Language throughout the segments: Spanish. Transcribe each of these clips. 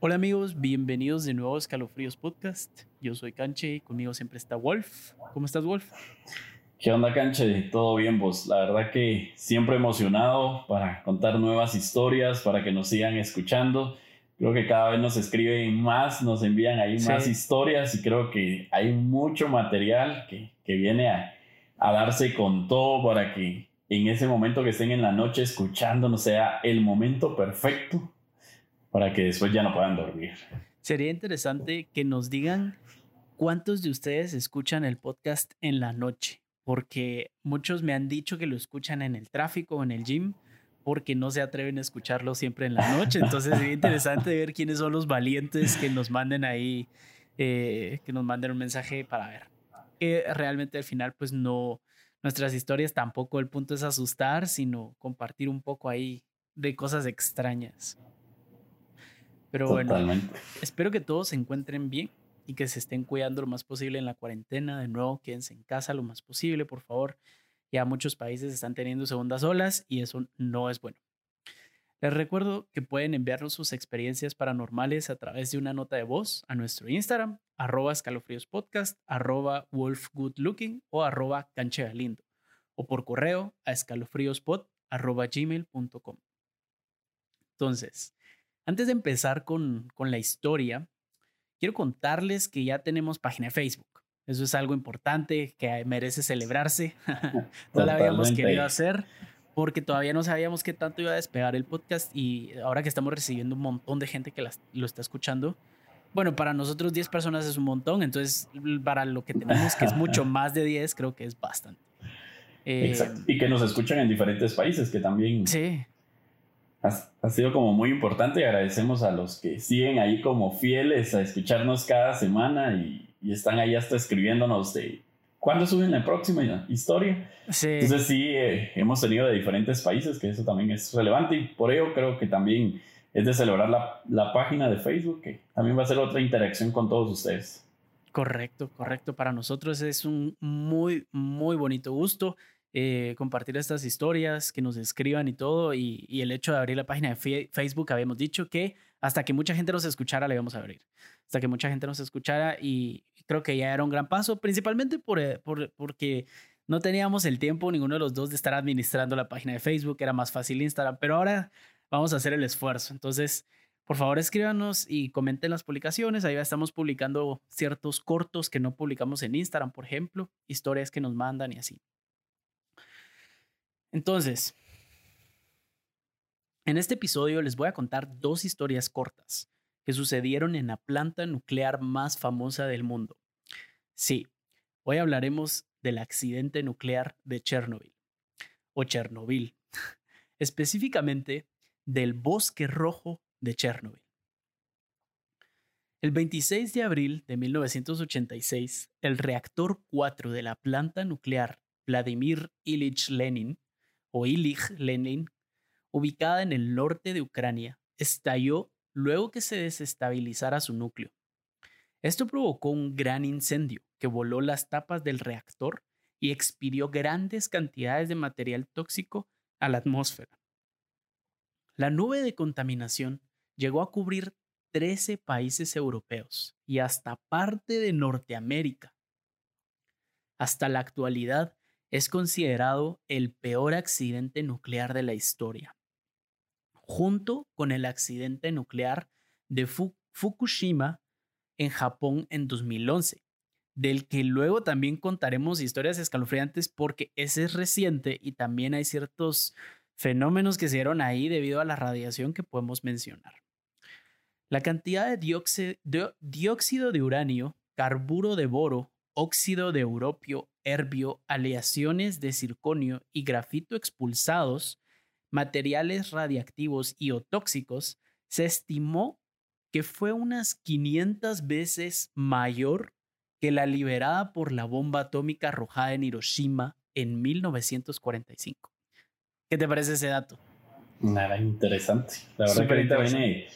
Hola amigos, bienvenidos de nuevo a Escalofríos Podcast. Yo soy Canche y conmigo siempre está Wolf. ¿Cómo estás, Wolf? ¿Qué onda, Canche? Todo bien, vos. La verdad que siempre emocionado para contar nuevas historias, para que nos sigan escuchando. Creo que cada vez nos escriben más, nos envían ahí más historias y creo que hay mucho material que, que viene a, a darse con todo para que en ese momento que estén en la noche escuchando, sea el momento perfecto para que después ya no puedan dormir. Sería interesante que nos digan cuántos de ustedes escuchan el podcast en la noche, porque muchos me han dicho que lo escuchan en el tráfico o en el gym, porque no se atreven a escucharlo siempre en la noche. Entonces sería interesante ver quiénes son los valientes que nos manden ahí, eh, que nos manden un mensaje para ver. Que realmente al final, pues no, nuestras historias tampoco el punto es asustar, sino compartir un poco ahí de cosas extrañas. Pero bueno, espero que todos se encuentren bien y que se estén cuidando lo más posible en la cuarentena. De nuevo, quédense en casa lo más posible, por favor. Ya muchos países están teniendo segundas olas y eso no es bueno. Les recuerdo que pueden enviarnos sus experiencias paranormales a través de una nota de voz a nuestro Instagram, arroba escalofríospodcast, arroba wolfgoodlooking o arroba canchegalindo, o por correo a escalofríospod arroba gmail.com. Entonces, antes de empezar con, con la historia, quiero contarles que ya tenemos página de Facebook. Eso es algo importante que merece celebrarse. no la habíamos querido hacer porque todavía no sabíamos qué tanto iba a despegar el podcast y ahora que estamos recibiendo un montón de gente que lo está escuchando, bueno, para nosotros 10 personas es un montón, entonces para lo que tenemos, que es mucho más de 10, creo que es bastante. Exacto. Y que nos escuchan en diferentes países, que también... Sí ha, sido como muy importante y agradecemos a los que siguen ahí como fieles a escucharnos cada semana y, están ahí hasta escribiéndonos de cuándo suben la próxima historia. Sí. Entonces sí, eh, hemos tenido de diferentes países, que eso también es relevante y por ello creo que también es de celebrar la, la página de Facebook, que también va a ser otra interacción con todos ustedes. Correcto, correcto. Para nosotros es un muy, muy bonito gusto. Eh, compartir estas historias, que nos escriban y todo. Y, el hecho de abrir la página de Facebook, habíamos dicho que hasta que mucha gente nos escuchara, le íbamos a abrir. Hasta que mucha gente nos escuchara y creo que ya era un gran paso, principalmente por, eh, por, porque no teníamos el tiempo, ninguno de los dos, de estar administrando la página de Facebook, era más fácil Instagram, pero ahora vamos a hacer el esfuerzo. Entonces, por favor, escríbanos y comenten las publicaciones. Ahí estamos publicando ciertos cortos que no publicamos en Instagram, por ejemplo, historias que nos mandan y así. Entonces, en este episodio les voy a contar dos historias cortas que sucedieron en la planta nuclear más famosa del mundo. Sí, hoy hablaremos del accidente nuclear de Chernobyl, o Chernobyl, específicamente del bosque rojo de Chernobyl. El 26 de abril de 1986, el reactor 4 de la planta nuclear Vladimir Ilich Lenin o Ilich Lenin, ubicada en el norte de Ucrania, estalló luego que se desestabilizara su núcleo. Esto provocó un gran incendio que voló las tapas del reactor y expidió grandes cantidades de material tóxico a la atmósfera. La nube de contaminación llegó a cubrir 13 países europeos y hasta parte de Norteamérica. Hasta la actualidad, es considerado el peor accidente nuclear de la historia, junto con el accidente nuclear de Fukushima en Japón en 2011, del que luego también contaremos historias escalofriantes porque ese es reciente y también hay ciertos fenómenos que se dieron ahí debido a la radiación que podemos mencionar. La cantidad de dióxido de uranio, carburo de boro, óxido de europio herbio, aleaciones de circonio y grafito expulsados, materiales radiactivos y o tóxicos, se estimó que fue unas 500 veces mayor que la liberada por la bomba atómica arrojada en Hiroshima en 1945. ¿Qué te parece ese dato? Nada interesante. La verdad que ahorita viene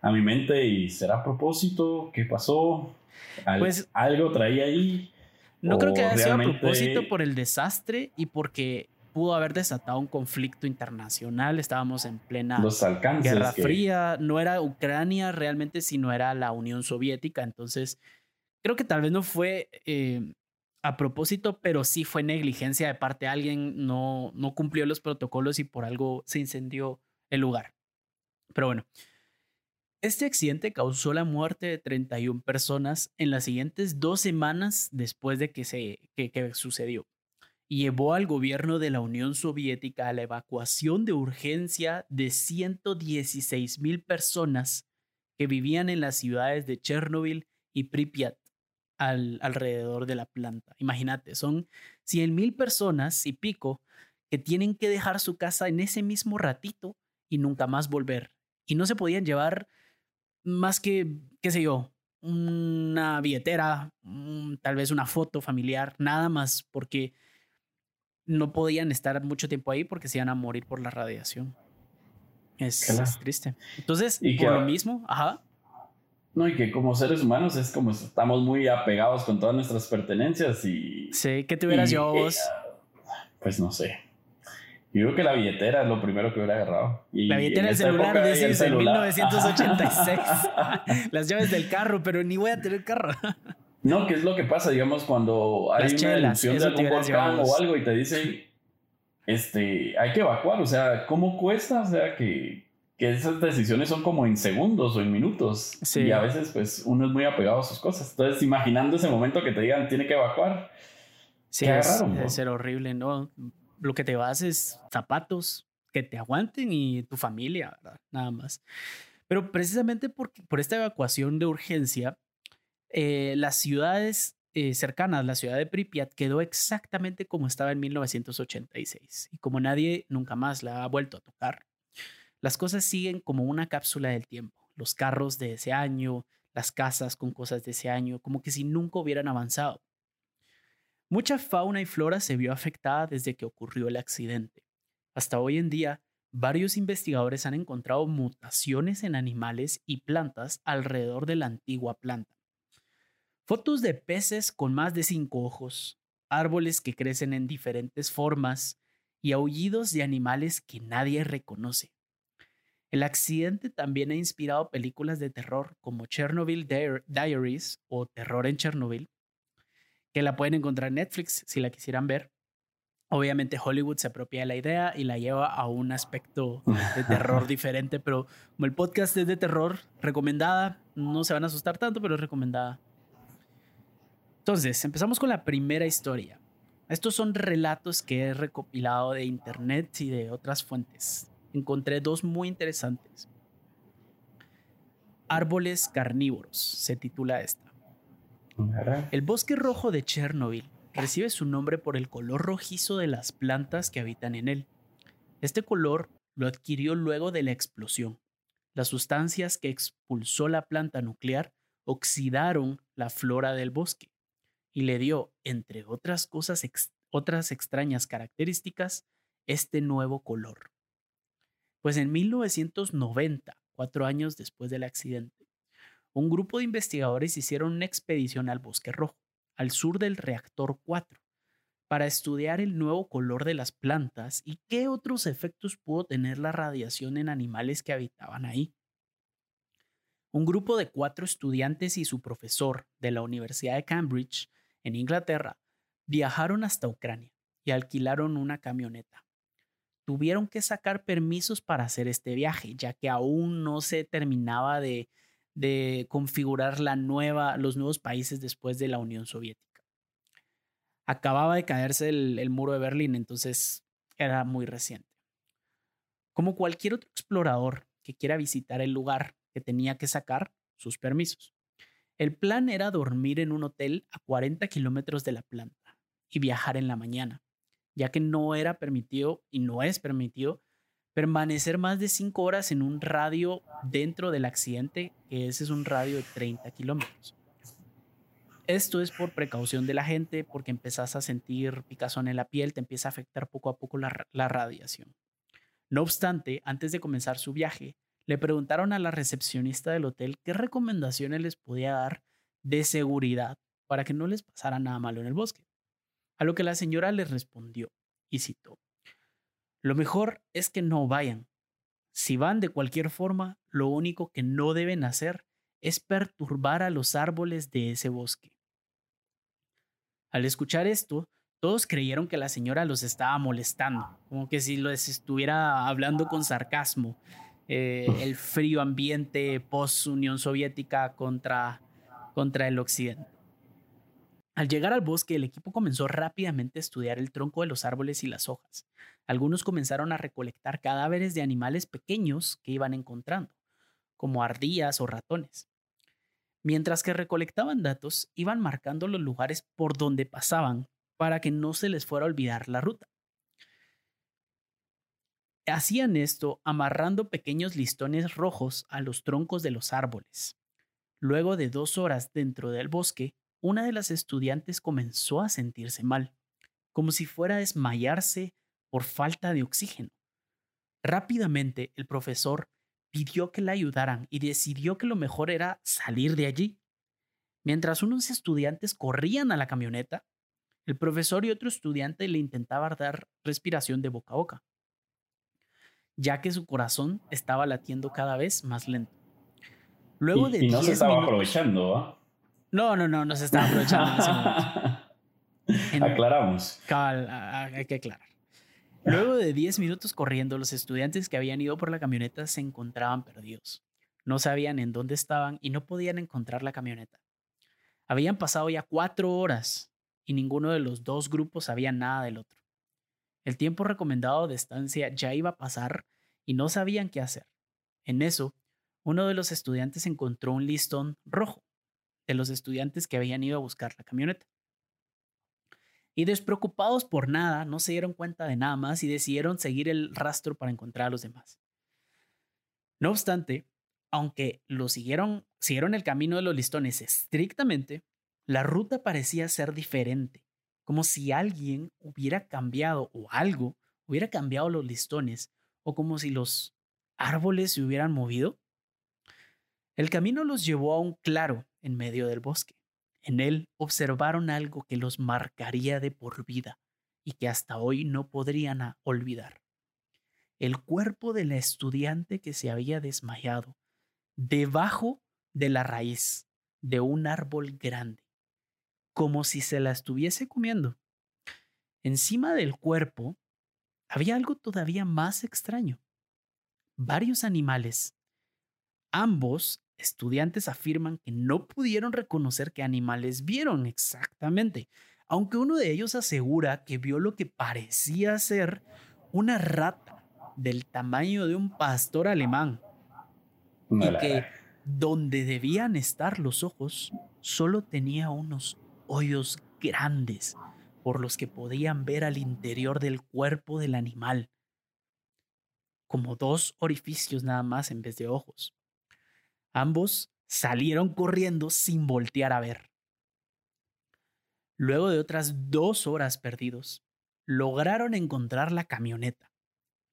a mi mente y será a propósito, ¿qué pasó? Pues, algo traía ahí. No creo que haya sido a propósito por el desastre y porque pudo haber desatado un conflicto internacional. Estábamos en plena Los Guerra que- Fría. No era Ucrania realmente, sino era la Unión Soviética. Entonces, creo que tal vez no fue eh, a propósito, pero sí fue negligencia de parte de alguien. No, no cumplió los protocolos y por algo se incendió el lugar. Pero bueno, este accidente causó la muerte de 31 personas en las siguientes dos semanas después de que, se, que, sucedió y llevó al gobierno de la Unión Soviética a la evacuación de urgencia de 116 mil personas que vivían en las ciudades de Chernobyl y Pripyat al, alrededor de la planta. Imagínate, son 100 mil personas y pico que tienen que dejar su casa en ese mismo ratito y nunca más volver. Y no se podían llevar más que, qué sé yo, una billetera, un- tal vez una foto familiar, nada más, porque no podían estar mucho tiempo ahí porque se iban a morir por la radiación. Es, Claro. es triste. Entonces, Y que por lo mismo, ajá, No, y que como seres humanos es como estamos muy apegados con todas nuestras pertenencias y... sé que te hubieras y- llevado vos. Pues no sé. Yo creo que la billetera es lo primero que hubiera agarrado. Y La billetera del celular, el decís, en celular. 1986. Las llaves del carro, pero ni voy a tener carro. No, ¿qué es lo que pasa? Digamos, cuando hay Las una chelas, de algún volcán o algo y te dicen, este, hay que evacuar. O sea, ¿cómo cuesta? O sea, que, que esas decisiones son como en segundos o en minutos. Sí. Y a veces, pues, uno es muy apegado a sus cosas. Entonces, imaginando ese momento que te digan, tiene que evacuar. Sí, es, debe ser horrible, ¿no? Lo que te vas es zapatos que te aguanten y tu familia, ¿verdad? Nada más. Pero precisamente por, esta evacuación de urgencia, eh, las ciudades eh, cercanas, la ciudad de Pripyat, quedó exactamente como estaba en 1986. Y como nadie nunca más la ha vuelto a tocar, las cosas siguen como una cápsula del tiempo. Los carros de ese año, las casas con cosas de ese año, como que si nunca hubieran avanzado. Mucha fauna y flora se vio afectada desde que ocurrió el accidente. Hasta hoy en día, varios investigadores han encontrado mutaciones en animales y plantas alrededor de la antigua planta. Fotos de peces con más de cinco ojos, árboles que crecen en diferentes formas y aullidos de animales que nadie reconoce. El accidente también ha inspirado películas de terror como Chernobyl Diar- Diaries o Terror en Chernobyl, que la pueden encontrar en Netflix si la quisieran ver. Obviamente Hollywood se apropia de la idea y la lleva a un aspecto de terror diferente, pero como el podcast es de terror, recomendada, no se van a asustar tanto, pero es recomendada. Entonces, empezamos con la primera historia. Estos son relatos que he recopilado de internet y de otras fuentes. Encontré dos muy interesantes. Árboles carnívoros, se titula esta. El bosque rojo de Chernobyl recibe su nombre por el color rojizo de las plantas que habitan en él. Este color lo adquirió luego de la explosión. Las sustancias que expulsó la planta nuclear oxidaron la flora del bosque y le dio, entre otras cosas, otras extrañas características, este nuevo color. Pues en 1990, cuatro años después del accidente, un grupo de investigadores hicieron una expedición al Bosque Rojo, al sur del reactor 4, para estudiar el nuevo color de las plantas y qué otros efectos pudo tener la radiación en animales que habitaban ahí. Un grupo de cuatro estudiantes y su profesor de la Universidad de Cambridge, en Inglaterra, viajaron hasta Ucrania y alquilaron una camioneta. Tuvieron que sacar permisos para hacer este viaje, ya que aún no se terminaba de, de configurar la nueva, los nuevos países después de la Unión Soviética. Acababa de caerse el, el muro de Berlín, entonces era muy reciente. Como cualquier otro explorador que quiera visitar el lugar que tenía que sacar sus permisos. El plan era dormir en un hotel a 40 kilómetros de la planta y viajar en la mañana, ya que no era permitido y no es permitido permanecer más de 5 horas en un radio dentro del accidente, que ese es un radio de 30 kilómetros. Esto es por precaución de la gente, porque empezás a sentir picazón en la piel, te empieza a afectar poco a poco la, la radiación. No obstante, antes de comenzar su viaje, le preguntaron a la recepcionista del hotel qué recomendaciones les podía dar de seguridad para que no les pasara nada malo en el bosque. A lo que la señora les respondió, y citó, Lo mejor es que no vayan. Si van de cualquier forma, lo único que no deben hacer es perturbar a los árboles de ese bosque. Al escuchar esto, todos creyeron que la señora los estaba molestando, como que si les estuviera hablando con sarcasmo. Eh, el frío ambiente post-Unión Soviética contra, contra el Occidente. Al llegar al bosque, el equipo comenzó rápidamente a estudiar el tronco de los árboles y las hojas. Algunos comenzaron a recolectar cadáveres de animales pequeños que iban encontrando, como ardillas o ratones. Mientras que recolectaban datos, iban marcando los lugares por donde pasaban para que no se les fuera a olvidar la ruta. Hacían esto amarrando pequeños listones rojos a los troncos de los árboles. Luego de dos horas dentro del bosque, una de las estudiantes comenzó a sentirse mal, como si fuera a desmayarse por falta de oxígeno. Rápidamente el profesor pidió que la ayudaran y decidió que lo mejor era salir de allí. Mientras unos estudiantes corrían a la camioneta, el profesor y otro estudiante le intentaban dar respiración de boca a boca, ya que su corazón estaba latiendo cada vez más lento. Luego y, de y no se estaba aprovechando, ¿ah? No, no, no se estaba aprovechando Aclaramos. hay que aclarar. Luego de 10 minutos corriendo, los estudiantes que habían ido por la camioneta se encontraban perdidos. No sabían en dónde estaban y no podían encontrar la camioneta. Habían pasado ya cuatro horas y ninguno de los dos grupos sabía nada del otro. El tiempo recomendado de estancia ya iba a pasar y no sabían qué hacer. En eso, uno de los estudiantes encontró un listón rojo de los estudiantes que habían ido a buscar la camioneta. Y despreocupados por nada, no se dieron cuenta de nada más y decidieron seguir el rastro para encontrar a los demás. No obstante, aunque lo siguieron, siguieron el camino de los listones estrictamente, la ruta parecía ser diferente, como si alguien hubiera cambiado o algo hubiera cambiado los listones, o como si los árboles se hubieran movido. El camino los llevó a un claro en medio del bosque. En él observaron algo que los marcaría de por vida y que hasta hoy no podrían olvidar. El cuerpo de la estudiante que se había desmayado debajo de la raíz de un árbol grande, como si se la estuviese comiendo. Encima del cuerpo había algo todavía más extraño. Varios animales, ambos estudiantes afirman que no pudieron reconocer qué animales vieron exactamente, aunque uno de ellos asegura que vio lo que parecía ser una rata del tamaño de un pastor alemán y que donde debían estar los ojos solo tenía unos hoyos grandes por los que podían ver al interior del cuerpo del animal, como dos orificios nada más en vez de ojos. Ambos salieron corriendo sin voltear a ver. Luego de otras dos horas perdidos, lograron encontrar la camioneta.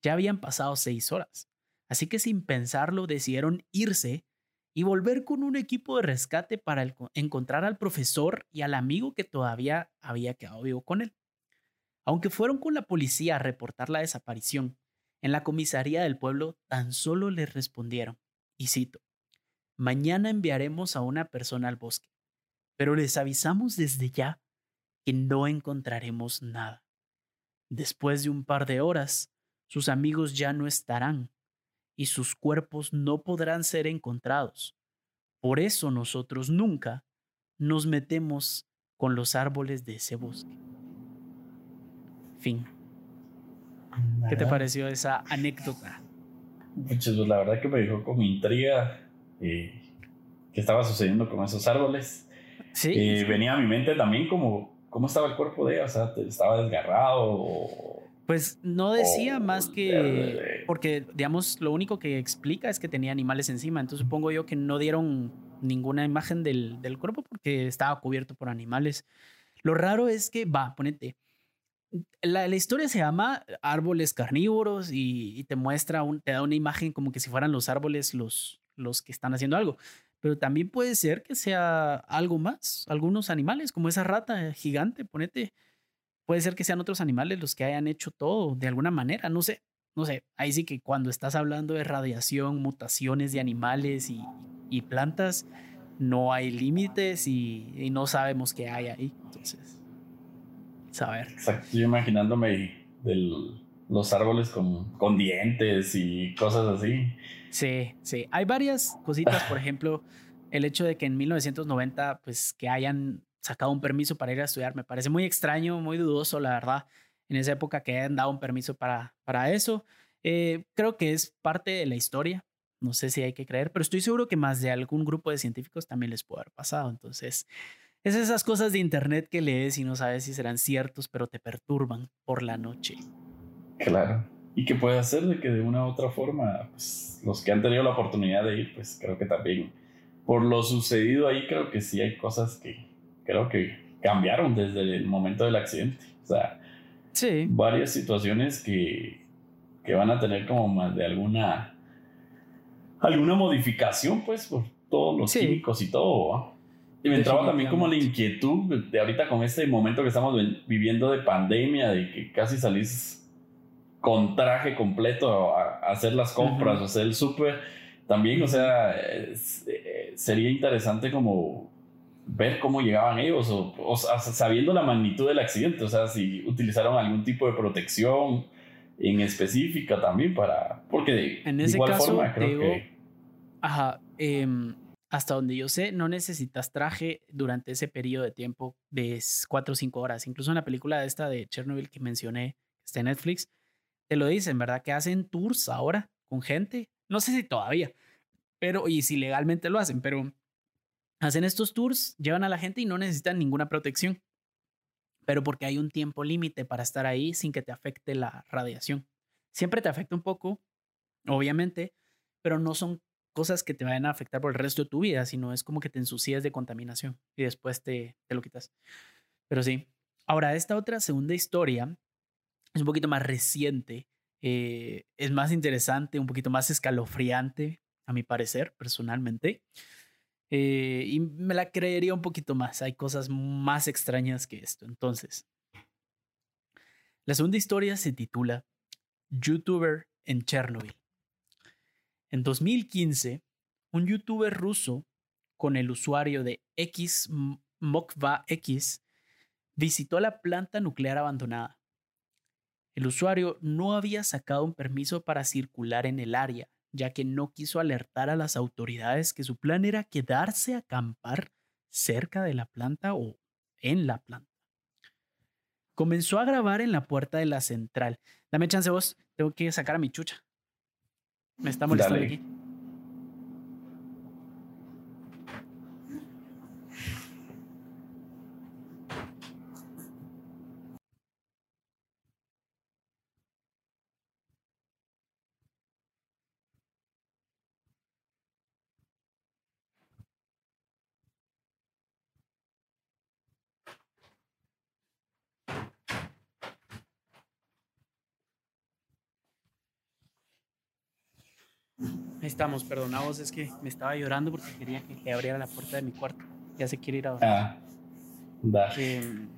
Ya habían pasado seis horas, así que sin pensarlo decidieron irse y volver con un equipo de rescate para encontrar al profesor y al amigo que todavía había quedado vivo con él. Aunque fueron con la policía a reportar la desaparición, en la comisaría del pueblo tan solo les respondieron, y cito, Mañana enviaremos a una persona al bosque, pero les avisamos desde ya que no encontraremos nada. Después de un par de horas, sus amigos ya no estarán y sus cuerpos no podrán ser encontrados. Por eso nosotros nunca nos metemos con los árboles de ese bosque. Fin. ¿Qué te pareció esa anécdota? Pues la verdad que me dejó con intriga eh, qué estaba sucediendo con esos árboles. Sí. Eh, venía a mi mente también como cómo estaba el cuerpo de ella, o sea, estaba desgarrado. pues no decía más que porque digamos lo único que explica es que tenía animales encima, entonces supongo yo que no dieron ninguna imagen del, del cuerpo porque estaba cubierto por animales. Lo raro es que, va, ponete, la, la, historia se llama árboles carnívoros y, y, te muestra, un, te da una imagen como que si fueran los árboles los, los que están haciendo algo. Pero también puede ser que sea algo más, algunos animales, como esa rata gigante, ponete. puede ser que sean otros animales los que hayan hecho todo de alguna manera, no sé, no sé, ahí sí que cuando estás hablando de radiación, mutaciones de animales y, plantas, no hay límites y, y, no sabemos qué hay ahí. Entonces, saber. Exacto, yo imaginándome del, los árboles con, dientes y cosas así. Sí, sí. Hay varias cositas, por ejemplo, el hecho de que en 1990, pues que hayan sacado un permiso para ir a estudiar, me parece muy extraño, muy dudoso, la verdad, en esa época que hayan dado un permiso para, para eso. Eh, creo que es parte de la historia, no sé si hay que creer, pero estoy seguro que más de algún grupo de científicos también les puede haber pasado. Entonces, es esas cosas de internet que lees y no sabes si serán ciertos, pero te perturban por la noche. Claro. Y que puede hacer de que de una u otra forma, pues, los que han tenido la oportunidad de ir, pues creo que también, por lo sucedido ahí, creo que sí hay cosas que creo que cambiaron desde el momento del accidente. O sea, sí. varias situaciones que, que van a tener como más de alguna alguna modificación, pues, por todos los químicos y todo. Y me entraba también como la inquietud de ahorita con este momento que estamos viviendo de pandemia, de que casi salís con traje completo a, hacer las compras, o hacer el súper. También, o sea, eh, sería interesante como ver cómo llegaban ellos, o, sabiendo la magnitud del accidente, o sea, si utilizaron algún tipo de protección en específica también para, porque en ese igual caso, forma creo que... Ajá, em, hasta donde yo sé, no necesitas traje durante ese periodo de tiempo de 4 o 5 horas. Incluso en la película esta de Chernobyl que mencioné, que está en Netflix, te lo dicen, ¿verdad? Que hacen tours ahora con gente. No sé si todavía, pero y si legalmente lo hacen, pero hacen estos tours, llevan a la gente y no necesitan ninguna protección. Pero porque hay un tiempo límite para estar ahí sin que te afecte la radiación. Siempre te afecta un poco, obviamente, pero no son cosas que te vayan a afectar por el resto de tu vida, sino es como que te ensucias de contaminación y después te, te lo quitas. Pero sí. Ahora, esta otra segunda historia es un poquito más reciente, eh, es más interesante, un poquito más escalofriante, a mi parecer, personalmente. Eh, y me la creería un poquito más. Hay cosas más extrañas que esto. Entonces, la segunda historia se titula YouTuber en Chernobyl. En 2015, un youtuber ruso con el usuario de XMokvaX visitó la planta nuclear abandonada. El usuario no había sacado un permiso para circular en el área ya que no quiso alertar a las autoridades que su plan era quedarse a acampar cerca de la planta o en la planta. Comenzó a grabar en la puerta de la central. Dame chance vos, tengo que sacar a mi chucha. Me está molestando aquí. Estamos, perdonados, es que me estaba llorando porque quería que, abriera la puerta de mi cuarto. Ya se quiere ir a Ah, da. Em,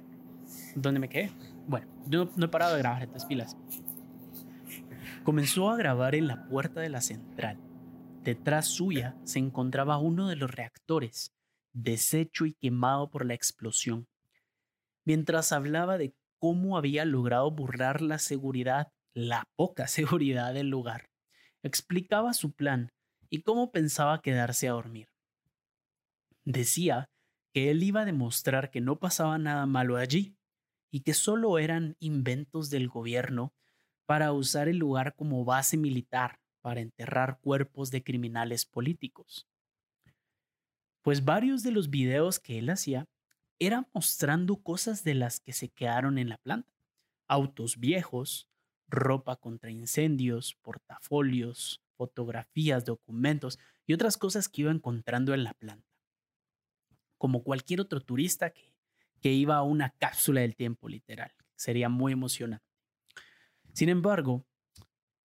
¿Dónde me quedé? Bueno, yo no he parado de grabar estas pilas. Comenzó a grabar en la puerta de la central. Detrás suya se encontraba uno de los reactores, deshecho y quemado por la explosión. Mientras hablaba de cómo había logrado burlar la seguridad, la poca seguridad del lugar explicaba su plan y cómo pensaba quedarse a dormir. Decía que él iba a demostrar que no pasaba nada malo allí y que solo eran inventos del gobierno para usar el lugar como base militar para enterrar cuerpos de criminales políticos. Pues varios de los videos que él hacía eran mostrando cosas de las que se quedaron en la planta. Autos viejos, ropa contra incendios, portafolios, fotografías, documentos y otras cosas que iba encontrando en la planta. Como cualquier otro turista que, que iba a una cápsula del tiempo literal. Sería muy emocionante. Sin embargo,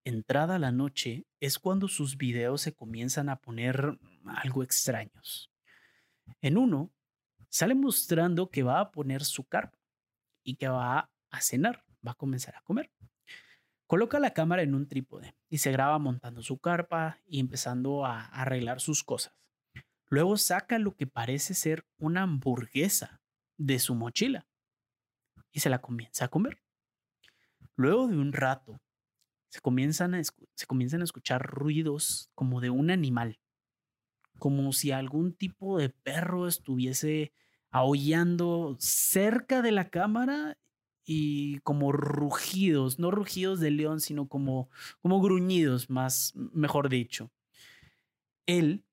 entrada la noche es cuando sus videos se comienzan a poner algo extraños. En uno, sale mostrando que va a poner su carpa y que va a cenar, va a comenzar a comer. Coloca la cámara en un trípode y se graba montando su carpa y empezando a arreglar sus cosas. Luego saca lo que parece ser una hamburguesa de su mochila y se la comienza a comer. Luego de un rato, se comienzan a, se comienzan a escuchar ruidos como de un animal, como si algún tipo de perro estuviese aullando cerca de la cámara y como rugidos, no rugidos de león, sino como, como gruñidos, más mejor dicho. Él,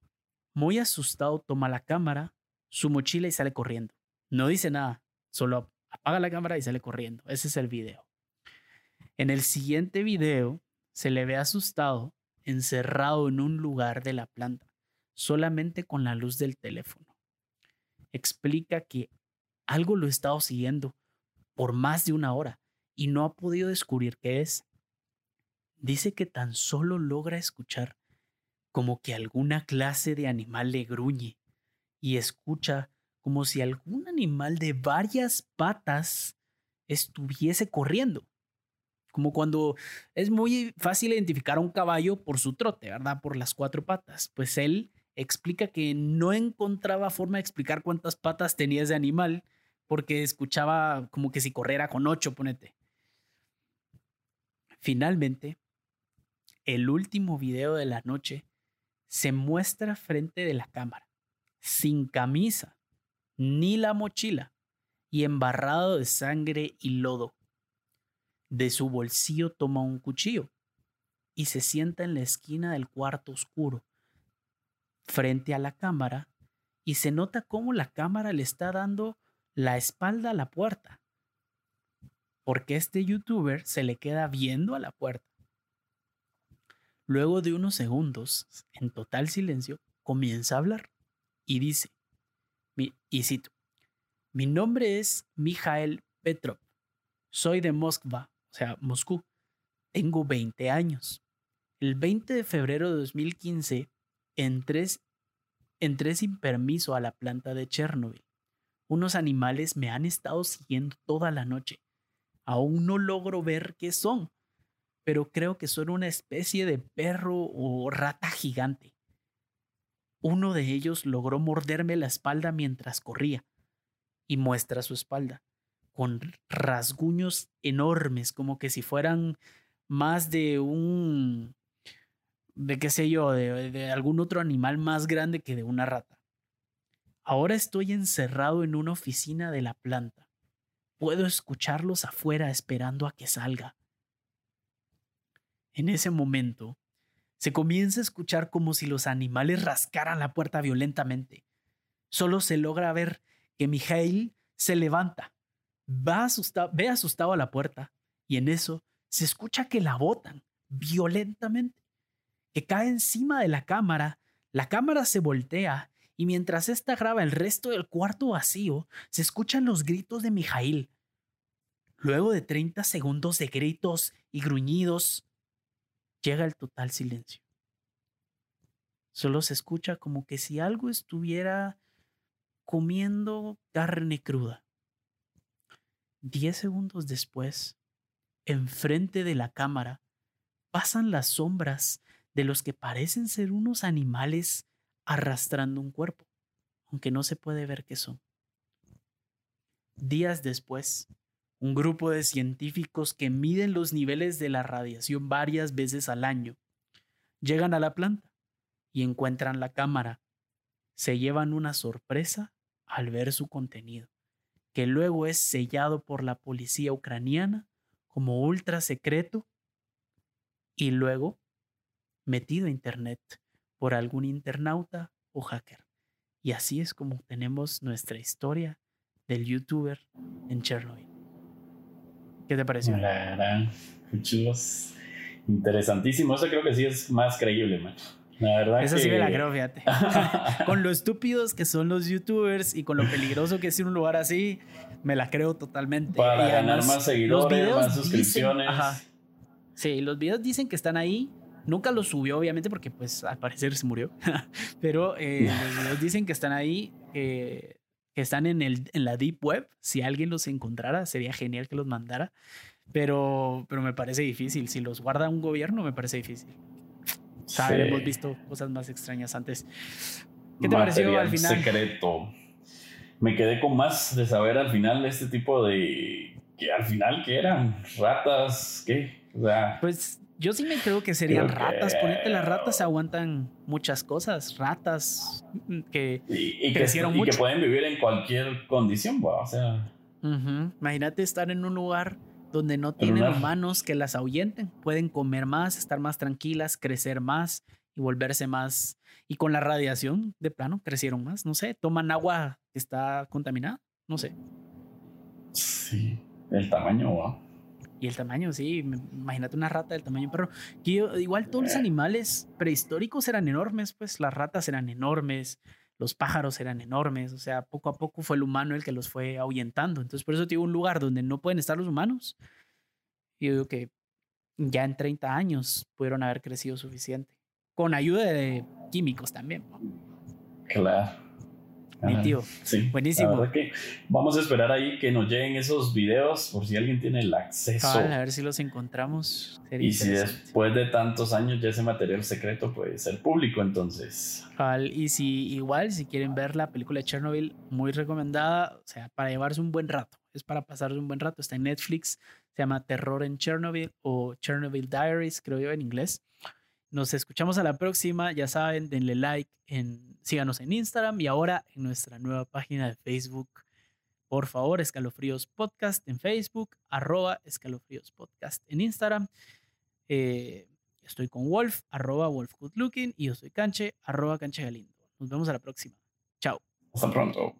muy asustado, toma la cámara, su mochila y sale corriendo. No dice nada, solo apaga la cámara y sale corriendo. Ese es el video. En el siguiente video se le ve asustado, encerrado en un lugar de la planta, solamente con la luz del teléfono. Explica que algo lo ha estado siguiendo por más de una hora y no ha podido descubrir qué es. Dice que tan solo logra escuchar como que alguna clase de animal le gruñe y escucha como si algún animal de varias patas estuviese corriendo. Como cuando es muy fácil identificar a un caballo por su trote, ¿verdad? Por las cuatro patas. Pues él explica que no encontraba forma de explicar cuántas patas tenía ese animal porque escuchaba como que si corriera con ocho, ponete. Finalmente, el último video de la noche se muestra frente de la cámara, sin camisa, ni la mochila, y embarrado de sangre y lodo. De su bolsillo toma un cuchillo y se sienta en la esquina del cuarto oscuro, frente a la cámara, y se nota cómo la cámara le está dando la espalda a la puerta, porque este youtuber se le queda viendo a la puerta. Luego de unos segundos, en total silencio, comienza a hablar y dice, y mi nombre es Mijael Petrov, soy de Moskva, o sea, Moscú, tengo 20 años. El 20 de febrero de 2015 entré, entré sin permiso a la planta de Chernobyl. Unos animales me han estado siguiendo toda la noche. Aún no logro ver qué son, pero creo que son una especie de perro o rata gigante. Uno de ellos logró morderme la espalda mientras corría, y muestra su espalda, con rasguños enormes, como que si fueran más de un, de qué sé yo, de, algún otro animal más grande que de una rata. Ahora estoy encerrado en una oficina de la planta. Puedo escucharlos afuera esperando a que salga. En ese momento, se comienza a escuchar como si los animales rascaran la puerta violentamente. Solo se logra ver que Mijail se levanta, va ve asustado a la puerta y en eso se escucha que la botan violentamente, que cae encima de la cámara, la cámara se voltea y mientras ésta graba el resto del cuarto vacío, se escuchan los gritos de Mijail. Luego de 30 segundos de gritos y gruñidos, llega el total silencio. Solo se escucha como que si algo estuviera comiendo carne cruda. Diez segundos después, enfrente de la cámara, pasan las sombras de los que parecen ser unos animales arrastrando un cuerpo, aunque no se puede ver qué son. Días después, un grupo de científicos que miden los niveles de la radiación varias veces al año. Llegan a la planta y encuentran la cámara. Se llevan una sorpresa al ver su contenido, que luego es sellado por la policía ucraniana como ultra secreto y luego metido a Internet por algún internauta o hacker. Y así es como tenemos nuestra historia del youtuber en Chernobyl. ¿Qué te pareció? La gran, chulos. Interesantísimo. Eso creo que sí es más creíble, macho. La verdad Eso sí me la creo, fíjate. con lo estúpidos que son los youtubers y con lo peligroso que es ir un lugar así, me la creo totalmente. Para ganar más seguidores, más suscripciones. Sí, los videos dicen que están ahí. Nunca los subió, obviamente, porque pues al parecer se murió. Pero eh, los videos dicen que están ahí, que que están en, el, en la Deep Web. Si alguien los encontrara, sería genial que los mandara. Pero, pero me parece difícil. Si los guarda un gobierno, me parece difícil. hemos visto cosas más extrañas antes. ¿Qué te pareció al final? Secreto. Me quedé con más de saber al final este tipo de. que al final, ¿qué eran? ¿Ratas? ¿Qué? O sea, pues yo sí me creo que serían ratas. Ponete las ratas aguantan muchas cosas. Ratas mm, que y, crecieron mucho. Y que pueden vivir en cualquier condición, o sea. Imagínate estar en un lugar donde no tienen humanos que las ahuyenten. Pueden comer más, estar más tranquilas, crecer más y volverse más. Y con la radiación, de plano, crecieron más. No sé, toman agua que está contaminada. No sé. Sí, el tamaño, wow. Y el tamaño, sí, imagínate una rata del tamaño de perro. igual todos los animales prehistóricos eran enormes, pues las ratas eran enormes, los pájaros eran enormes, o sea, poco a poco fue el humano el que los fue ahuyentando. Entonces, por eso tiene un lugar donde no pueden estar los humanos. Yo digo que ya en 30 años pudieron haber crecido suficiente. Con ayuda de químicos también. Claro. Mi tío. Sí. Buenísimo. que vamos a esperar ahí que nos lleguen esos videos por si alguien tiene el acceso. a ver si los encontramos. y si después de tantos años ya ese material secreto puede ser público, entonces. Y si igual, si quieren ver la película de Chernobyl, muy recomendada, o sea, para llevarse un buen rato. Es para pasarse un buen rato. Está en Netflix. Se llama Terror en Chernobyl o Chernobyl Diaries, creo yo en inglés. Nos escuchamos a la próxima. Ya saben, denle like, en, síganos en Instagram y ahora en nuestra nueva página de Facebook. Por favor, Escalofríos Podcast en Facebook, arroba Escalofríos Podcast en Instagram. Eh, estoy con Wolf, arroba Wolf Looking, y yo soy Canche, arroba Canche Galindo. Nos vemos a la próxima. Chao. Hasta pronto.